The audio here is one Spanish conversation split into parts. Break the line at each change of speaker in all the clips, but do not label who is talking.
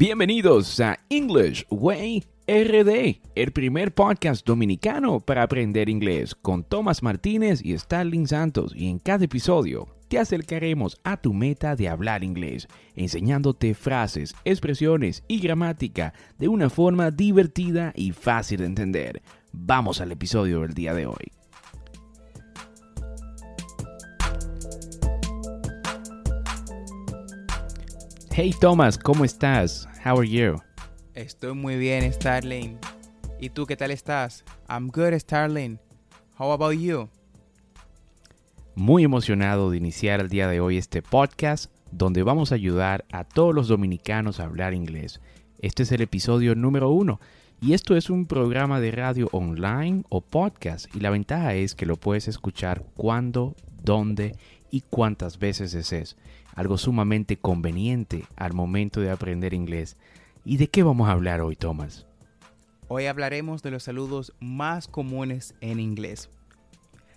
Bienvenidos a English Way RD, el primer podcast dominicano para aprender inglés con Tomás Martínez y Starling Santos y en cada episodio te acercaremos a tu meta de hablar inglés, enseñándote frases, expresiones y gramática de una forma divertida y fácil de entender. Vamos al episodio del día de hoy. Hey Thomas, ¿cómo estás? How are you?
Estoy muy bien, Starling. ¿Y tú qué tal estás? I'm good, Starling. How about you?
Muy emocionado de iniciar el día de hoy este podcast donde vamos a ayudar a todos los dominicanos a hablar inglés. Este es el episodio número uno y esto es un programa de radio online o podcast y la ventaja es que lo puedes escuchar cuando, dónde y cuántas veces desees algo sumamente conveniente al momento de aprender inglés. ¿Y de qué vamos a hablar hoy, Thomas?
Hoy hablaremos de los saludos más comunes en inglés.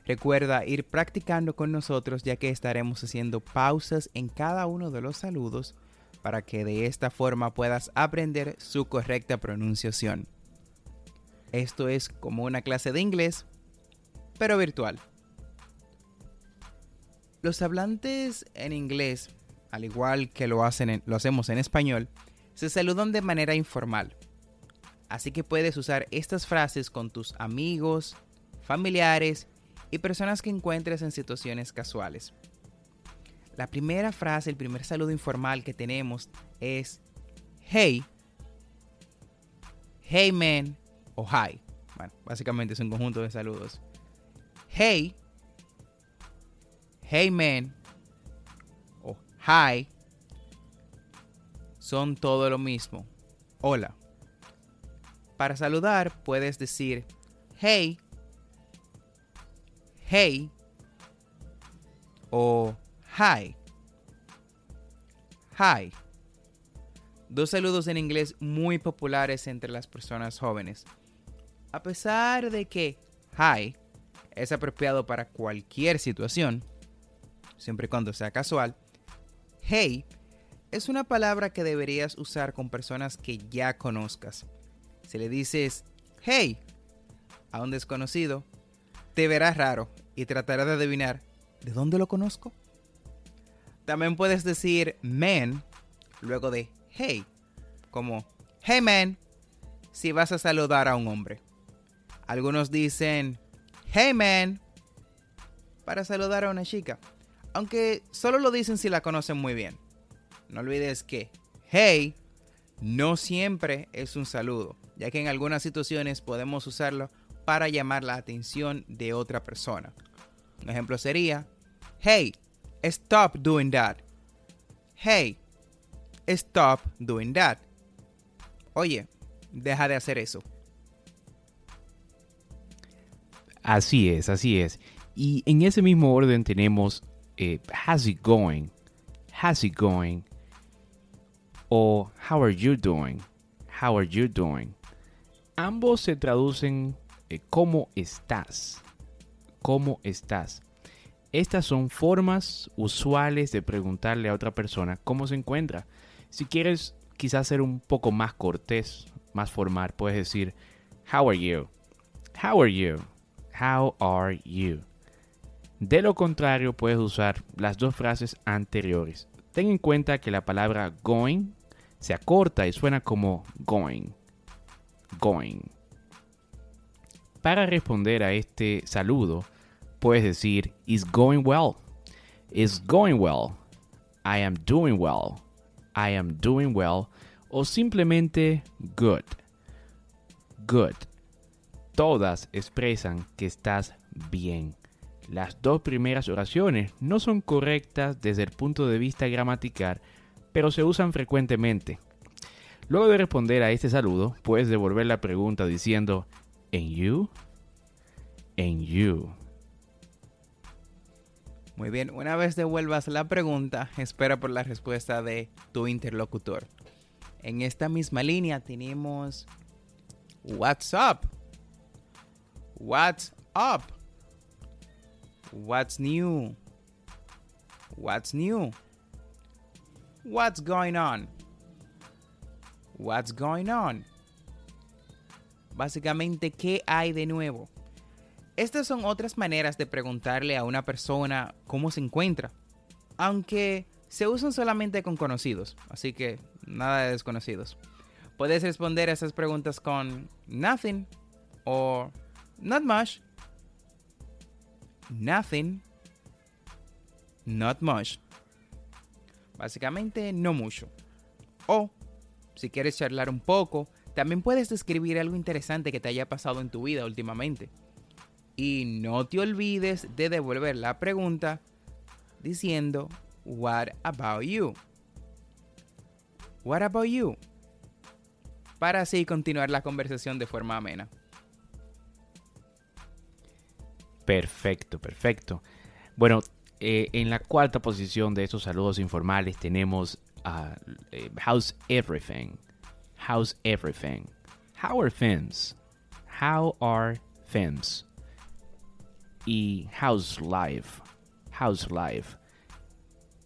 Recuerda ir practicando con nosotros ya que estaremos haciendo pausas en cada uno de los saludos para que de esta forma puedas aprender su correcta pronunciación. Esto es como una clase de inglés, pero virtual. Los hablantes en inglés, al igual que lo, hacen lo hacemos en español, se saludan de manera informal. Así que puedes usar estas frases con tus amigos, familiares y personas que encuentres en situaciones casuales. La primera frase, el primer saludo informal que tenemos es hey, hey man o hi. Bueno, básicamente es un conjunto de saludos. Hey hey man o hi son todo lo mismo. Hola. Para saludar puedes decir hey, hey o hi. Hi. Dos saludos en inglés muy populares entre las personas jóvenes. A pesar de que hi es apropiado para cualquier situación, siempre y cuando sea casual, hey es una palabra que deberías usar con personas que ya conozcas. Si le dices hey a un desconocido, te verás raro y tratará de adivinar de dónde lo conozco. También puedes decir man luego de hey, como hey man, si vas a saludar a un hombre. Algunos dicen hey man para saludar a una chica aunque solo lo dicen si la conocen muy bien. No olvides que hey no siempre es un saludo, ya que en algunas situaciones podemos usarlo para llamar la atención de otra persona. Un ejemplo sería, hey, stop doing that. Hey, stop doing that. Oye, deja de hacer eso.
Así es, así es. Y en ese mismo orden tenemos how's it going? How's it going? O how are you doing? How are you doing? Ambos se traducen eh, cómo estás. ¿Cómo estás? Estas son formas usuales de preguntarle a otra persona cómo se encuentra. Si quieres quizás ser un poco más cortés, más formal, puedes decir How are you? How are you? How are you? De lo contrario, puedes usar las dos frases anteriores. Ten en cuenta que la palabra going se acorta y suena como going. Going. para responder a este saludo, puedes decir, It's going well. It's going well. I am doing well. I am doing well. O simplemente good. Good. Todas expresan que estás bien. Las dos primeras oraciones no son correctas desde el punto de vista gramatical, pero se usan frecuentemente. Luego de responder a este saludo, puedes devolver la pregunta diciendo, ¿En you? ¿En you?
Muy bien, una vez devuelvas la pregunta, espera por la respuesta de tu interlocutor. En esta misma línea tenemos What's up? What's up? What's new? What's new? What's going on? What's going on? Básicamente, ¿qué hay de nuevo? Estas son otras maneras de preguntarle a una persona cómo se encuentra, aunque se usan solamente con conocidos, así que nada de desconocidos. Puedes responder a esas preguntas con nothing o not much, nothing, not much. Básicamente no mucho. O si quieres charlar un poco, también puedes describir algo interesante que te haya pasado en tu vida últimamente. Y no te olvides de devolver la pregunta diciendo, What about you? What about you? Para así continuar la conversación de forma amena.
Perfecto, perfecto. Bueno, eh, en la cuarta posición de estos saludos informales tenemos uh, How's everything? How's everything? How are things? How are things? Y how's life? How's life?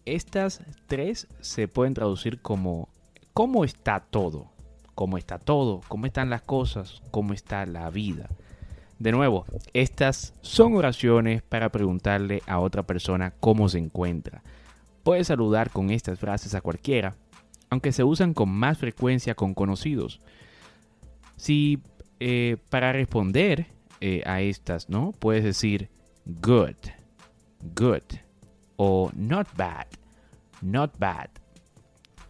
Estas tres se pueden traducir como ¿cómo está todo? ¿Cómo está todo? ¿Cómo están las cosas? ¿Cómo está la vida? De nuevo, estas son oraciones para preguntarle a otra persona cómo se encuentra. Puedes saludar con estas frases a cualquiera, aunque se usan con más frecuencia con conocidos. Si eh, para responder eh, a estas, ¿no? Puedes decir good, good o not bad, not bad.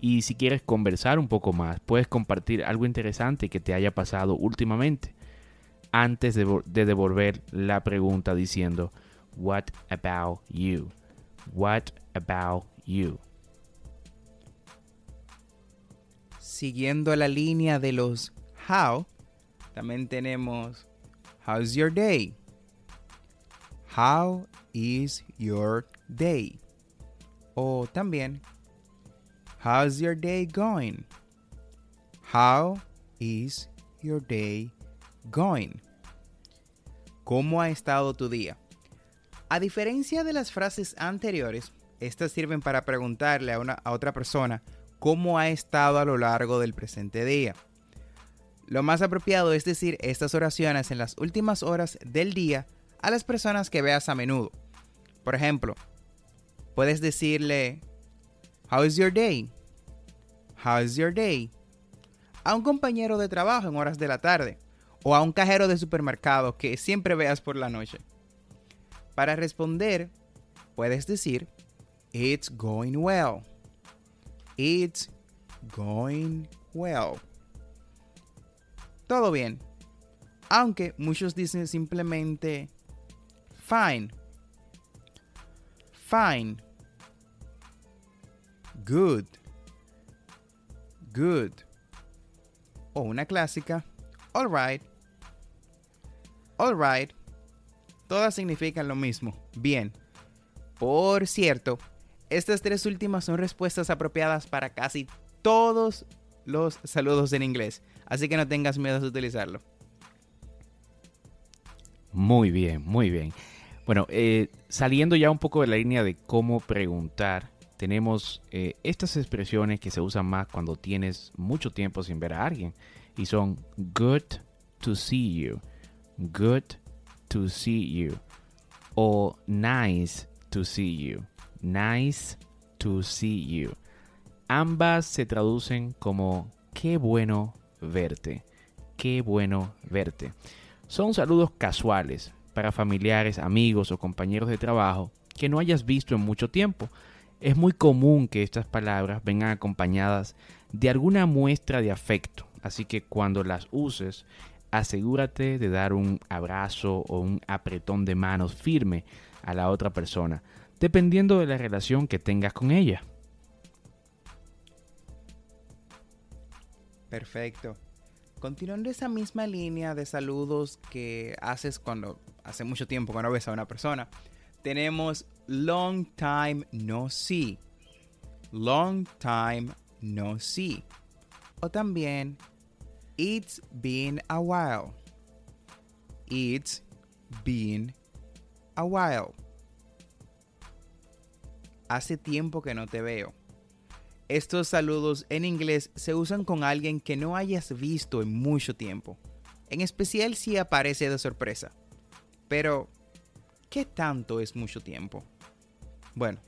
Y si quieres conversar un poco más, puedes compartir algo interesante que te haya pasado últimamente antes de, de devolver la pregunta diciendo What about you? What about you?
Siguiendo la línea de los how, también tenemos How's your day? How is your day? O también How's your day going? How is your day going? ¿Cómo ha estado tu día? A diferencia de las frases anteriores, estas sirven para preguntarle a, una, a otra persona cómo ha estado a lo largo del presente día. Lo más apropiado es decir estas oraciones en las últimas horas del día a las personas que veas a menudo. Por ejemplo, puedes decirle, How is your day? How is your day? A un compañero de trabajo en horas de la tarde o a un cajero de supermercado que siempre veas por la noche. Para responder, puedes decir, It's going well. It's going well. Todo bien. Aunque muchos dicen simplemente fine. Fine. Good. Good. O una clásica. Alright. Alright. Todas significan lo mismo. Bien. Por cierto, estas tres últimas son respuestas apropiadas para casi todos los saludos en inglés. Así que no tengas miedo de utilizarlo.
Muy bien, muy bien. Bueno, eh, saliendo ya un poco de la línea de cómo preguntar, tenemos eh, estas expresiones que se usan más cuando tienes mucho tiempo sin ver a alguien. Y son good to see you, good to see you, o nice to see you, nice to see you. Ambas se traducen como qué bueno verte, qué bueno verte. Son saludos casuales para familiares, amigos o compañeros de trabajo que no hayas visto en mucho tiempo. Es muy común que estas palabras vengan acompañadas de alguna muestra de afecto, así que cuando las uses, asegúrate de dar un abrazo o un apretón de manos firme a la otra persona, dependiendo de la relación que tengas con ella.
Perfecto. Continuando esa misma línea de saludos que haces cuando hace mucho tiempo que no ves a una persona, tenemos long time no see. Long time no see. O también it's been a while. It's been a while. Hace tiempo que no te veo. Estos saludos en inglés se usan con alguien que no hayas visto en mucho tiempo, en especial si aparece de sorpresa. Pero, ¿qué tanto es mucho tiempo? Bueno,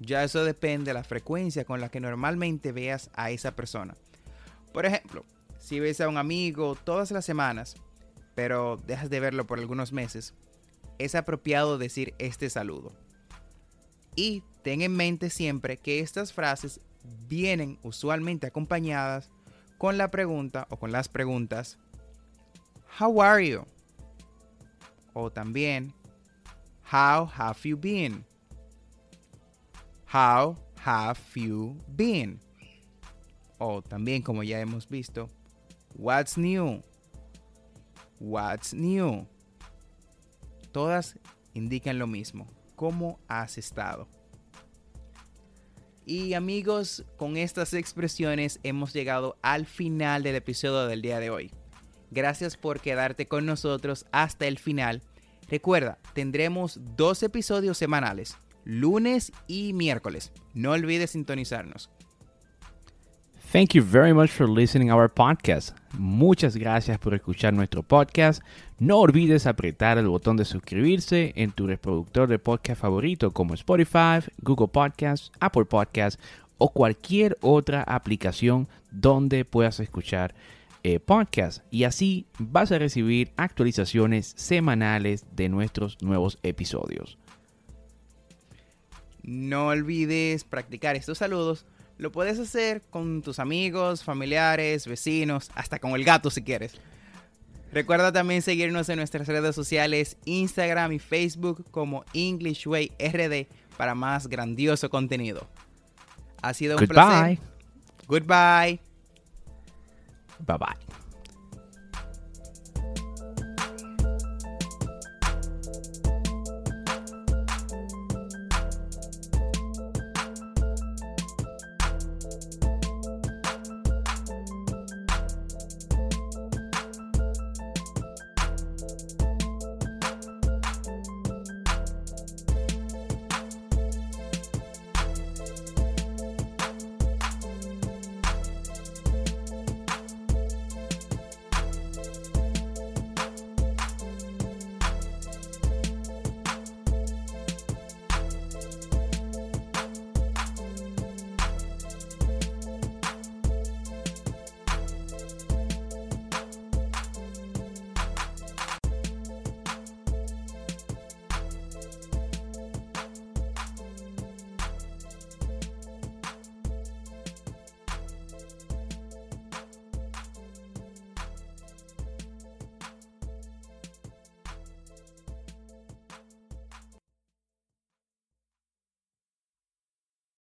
ya eso depende de la frecuencia con la que normalmente veas a esa persona. Por ejemplo, si ves a un amigo todas las semanas, pero dejas de verlo por algunos meses, es apropiado decir este saludo. Y ten en mente siempre que estas frases vienen usualmente acompañadas con la pregunta o con las preguntas How are you? O también How have you been? How have you been? O también como ya hemos visto What's new? What's new? Todas indican lo mismo. ¿Cómo has estado? Y amigos, con estas expresiones hemos llegado al final del episodio del día de hoy. Gracias por quedarte con nosotros hasta el final. Recuerda, tendremos dos episodios semanales, lunes y miércoles. No olvides sintonizarnos.
Thank you very much for listening our podcast. Muchas gracias por escuchar nuestro podcast. No olvides apretar el botón de suscribirse en tu reproductor de podcast favorito como Spotify, Google Podcasts, Apple Podcasts o cualquier otra aplicación donde puedas escuchar eh, podcast y así vas a recibir actualizaciones semanales de nuestros nuevos episodios.
No olvides practicar estos saludos lo puedes hacer con tus amigos, familiares, vecinos, hasta con el gato si quieres. Recuerda también seguirnos en nuestras redes sociales, Instagram y Facebook como English Way RD para más grandioso contenido. Ha sido un placer.
Goodbye.
Goodbye.
Bye bye.